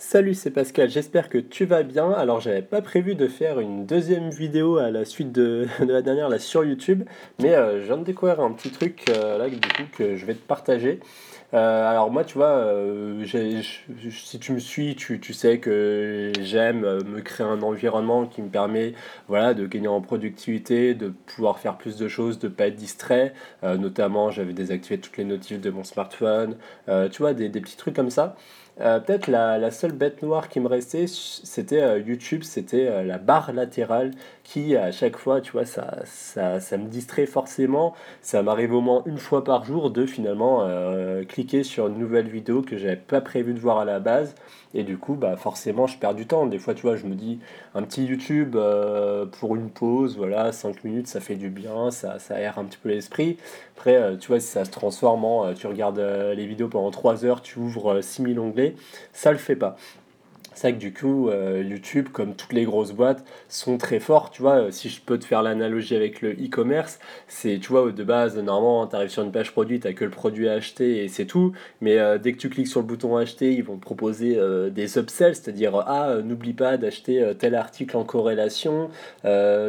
Salut, c'est Pascal, j'espère que tu vas bien. Alors, j'avais pas prévu de faire une deuxième vidéo à la suite de, la dernière là sur YouTube, mais euh, je viens de découvrir un petit truc euh, là du coup que je vais te partager. Euh, alors moi, tu vois, si tu me suis, tu, tu sais que j'aime me créer un environnement qui me permet voilà, de gagner en productivité, de pouvoir faire plus de choses, de pas être distrait. notamment, j'avais désactivé toutes les notifs de mon smartphone, tu vois, des, des petits trucs comme ça. Euh, peut-être la, la, seule bête noire qui me restait, c'était euh, YouTube, c'était euh, la barre latérale qui, à chaque fois, tu vois, ça, ça, ça me distrait forcément. Ça m'arrive au moins une fois par jour de finalement sur une nouvelle vidéo que j'avais pas prévu de voir à la base. Et du coup, bah, forcément, je perds du temps. Des fois, tu vois, je me dis, un petit YouTube pour une pause, voilà, 5 minutes, ça fait du bien, ça, ça aère un petit peu l'esprit. Après, tu vois, si ça se transforme en, tu regardes les vidéos pendant 3 heures, tu ouvres 6000 onglets, ça le fait pas c'est que du coup, euh, YouTube, comme toutes les grosses boîtes, sont très forts. Tu vois, euh, si je peux te faire l'analogie avec le e-commerce, c'est, tu vois, de base, normalement, tu arrives sur une page produit, tu que le produit à acheter et c'est tout. Mais euh, dès que tu cliques sur le bouton acheter, ils vont te proposer des upsells, c'est-à-dire, ah, n'oublie pas d'acheter tel article en corrélation.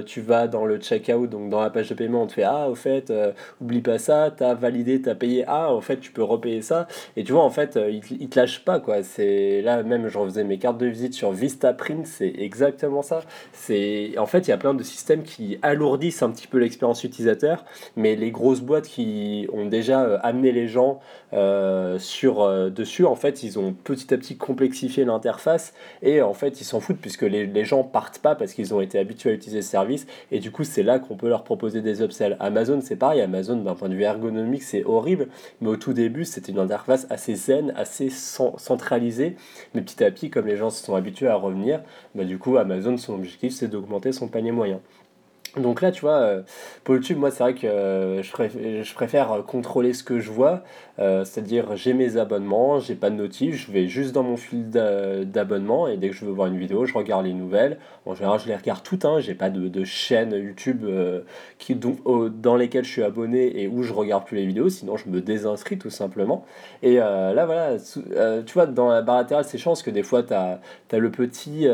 tu vas dans le checkout, donc dans la page de paiement, on te fait, ah, au fait, oublie pas ça, tu as validé, tu as payé, ah, en fait, tu peux repayer ça. Et tu vois, en fait, ils, ils te lâchent pas, quoi. C'est là, même, j'en faisais mes cartes de visite sur Vistaprint, c'est exactement ça. C'est en fait, il y a plein de systèmes qui alourdissent un petit peu l'expérience utilisateur, mais les grosses boîtes qui ont déjà euh, amené les gens euh, sur euh, dessus, en fait, ils ont petit à petit complexifié l'interface et en fait, ils s'en foutent puisque les, les gens partent pas parce qu'ils ont été habitués à utiliser ce service et du coup, c'est là qu'on peut leur proposer des upsells. Amazon, c'est pareil. Amazon, d'un point de vue ergonomique, c'est horrible, mais au tout début, c'était une interface assez zen, assez centralisée, mais petit à petit, comme les gens se sont habitués à revenir, bah, du coup, Amazon, son objectif, c'est d'augmenter son panier moyen. Donc là, tu vois, euh, pour YouTube, moi, c'est vrai que euh, je, préfère, préfère contrôler ce que je vois, euh, c'est-à-dire j'ai mes abonnements, j'ai pas de notif, je vais juste dans mon fil d'abonnement et dès que je veux voir une vidéo, je regarde les nouvelles. En général, je les regarde toutes, hein, j'ai pas de, chaîne YouTube qui, dans lesquelles je suis abonné et où je regarde plus les vidéos, sinon je me désinscris tout simplement. Et là, voilà, tu vois, dans la barre latérale, c'est chance que des fois, tu as, as, le petit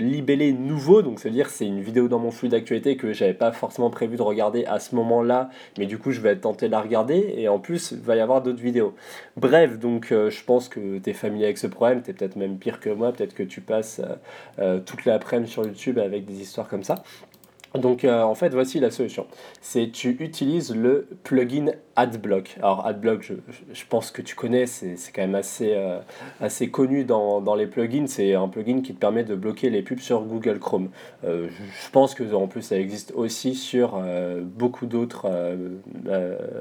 libellé nouveau, donc c'est-à-dire c'est une vidéo dans mon flux d'actualité que j'avais pas forcément prévu de regarder à ce moment-là, mais du coup je vais tenté de la regarder et en plus il va y avoir d'autres vidéos. Bref, donc euh, je pense que tu es familier avec ce problème, tu es peut-être même pire que moi, peut-être que tu passes euh, euh, toute l'après-midi sur YouTube avec des histoires comme ça. Donc en fait, voici la solution. C'est tu utilises le plugin AdBlock. Alors AdBlock, je, je pense que tu connais, c'est quand même assez, euh, assez connu dans, dans les plugins. C'est un plugin qui te permet de bloquer les pubs sur Google Chrome. Euh, je, pense que en plus ça existe aussi sur beaucoup d'autres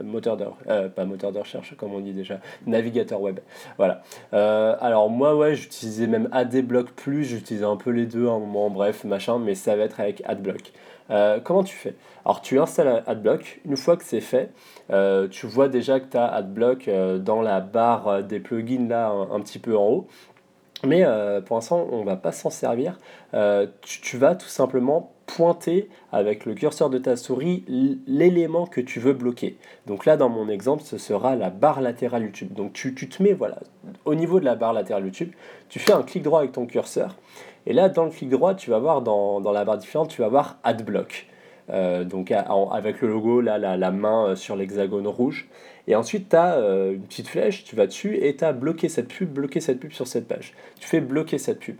moteurs de pas moteurs de recherche comme on dit déjà, navigateurs web. Voilà. alors moi ouais, j'utilisais même AdBlock plus, j'utilisais un peu les deux à un moment, bref machin, mais ça va être avec AdBlock. Euh, comment tu fais? Alors tu installes AdBlock, une fois que c'est fait, euh, tu vois déjà que tu as AdBlock euh, dans la barre des plugins là un, petit peu en haut. Mais pour l'instant, on ne va pas s'en servir. Tu, vas tout simplement pointer avec le curseur de ta souris l'élément que tu veux bloquer. Donc là, dans mon exemple, ce sera la barre latérale YouTube. Donc tu, tu te mets voilà, au niveau de la barre latérale YouTube, tu fais un clic droit avec ton curseur et là, dans le clic droit, tu vas voir dans, dans la barre différente, tu vas voir AdBlock. Euh, donc avec le logo, là, la, la main euh, sur l'hexagone rouge. Et ensuite, tu as euh, une petite flèche, tu vas dessus et tu as bloqué cette pub, bloqué cette pub sur cette page. Tu fais bloquer cette pub.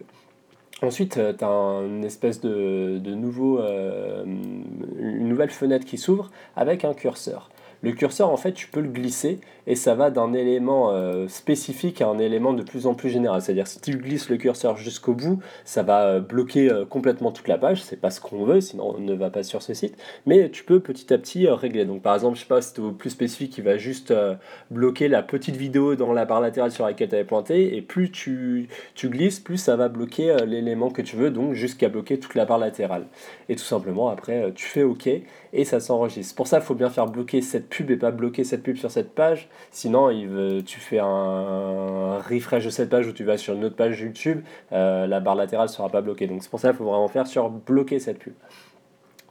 Ensuite, tu as une espèce de, de nouveau, une nouvelle fenêtre qui s'ouvre avec un curseur. Le curseur, en fait, tu peux le glisser et ça va d'un élément euh, spécifique à un élément de plus en plus général. C'est-à-dire, si tu glisses le curseur jusqu'au bout, ça va euh, bloquer euh, complètement toute la page. C'est pas ce qu'on veut, sinon on ne va pas sur ce site. Mais tu peux petit à petit régler. Donc, par exemple, je sais pas, si tu plus spécifique, il va juste bloquer la petite vidéo dans la barre latérale sur laquelle tu avais pointé. Et plus tu, tu glisses, plus ça va bloquer l'élément que tu veux, donc jusqu'à bloquer toute la barre latérale. Et tout simplement, après, tu fais OK et ça s'enregistre. Pour ça, il faut bien faire bloquer cette pub et pas bloquer cette pub sur cette page. Sinon, il tu fais un refresh de cette page ou tu vas sur une autre page YouTube, euh, la barre latérale sera pas bloquée. Donc c'est pour ça qu'il faut vraiment faire sur bloquer cette pub.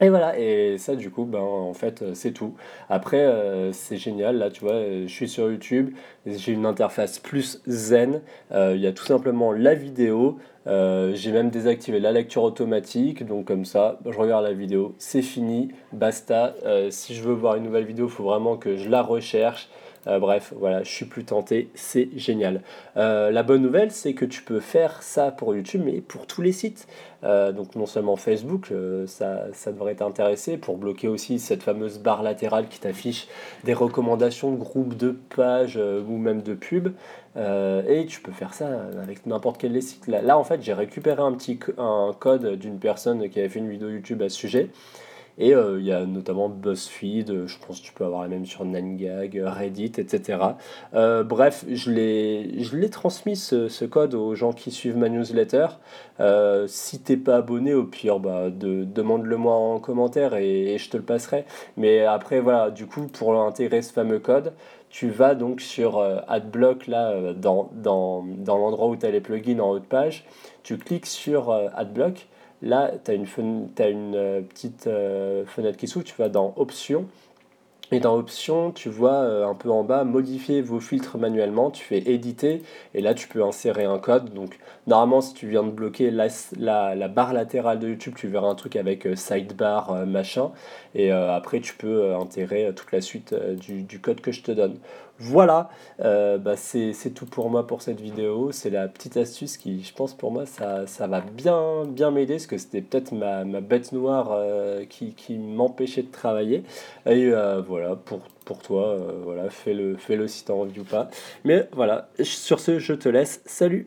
Et voilà, et ça du coup, ben, en fait, c'est tout. Après, c'est génial, là, tu vois, je suis sur YouTube, j'ai une interface plus zen, il y a tout simplement la vidéo, j'ai même désactivé la lecture automatique, donc comme ça, je regarde la vidéo, c'est fini, basta. si je veux voir une nouvelle vidéo, il faut vraiment que je la recherche. Euh, bref, voilà, je suis plus tenté, c'est génial. Euh, la bonne nouvelle, c'est que tu peux faire ça pour YouTube, mais pour tous les sites. Euh, donc non seulement Facebook, ça, devrait t'intéresser, pour bloquer aussi cette fameuse barre latérale qui t'affiche des recommandations de groupes, de pages ou même de pubs. et tu peux faire ça avec n'importe quel site. Là, là, en fait, j'ai récupéré un petit un code d'une personne qui avait fait une vidéo YouTube à ce sujet. Et euh, il y a notamment BuzzFeed, euh, je pense que tu peux avoir la même sur Nangag, Reddit, etc. Euh, bref, je l'ai transmis ce, code aux gens qui suivent ma newsletter. Euh, si t'es pas abonné, au pire, bah, de, demande-le-moi en commentaire et, je te le passerai. Mais après, voilà, du coup, pour intégrer ce fameux code, tu vas donc sur AdBlock, là, dans, dans, dans l'endroit où tu as les plugins en haut de page. Tu cliques sur AdBlock Là, tu as une, as une euh, petite euh, fenêtre qui s'ouvre, tu vas dans Options. Et dans Options, tu vois euh, un peu en bas, modifier vos filtres manuellement, tu fais éditer, et là tu peux insérer un code. Donc normalement, si tu viens de bloquer la, barre latérale de YouTube, tu verras un truc avec sidebar, machin, et après tu peux intégrer toute la suite du, code que je te donne. Voilà, euh, bah c'est tout pour moi pour cette vidéo. C'est la petite astuce qui, je pense, pour moi, ça, va bien, bien m'aider parce que c'était peut-être ma, bête noire euh, qui, qui m'empêchait de travailler. Et euh, voilà, pour, pour toi, voilà, fais-le fais -le si t'as envie ou pas. Mais voilà, sur ce, je te laisse. Salut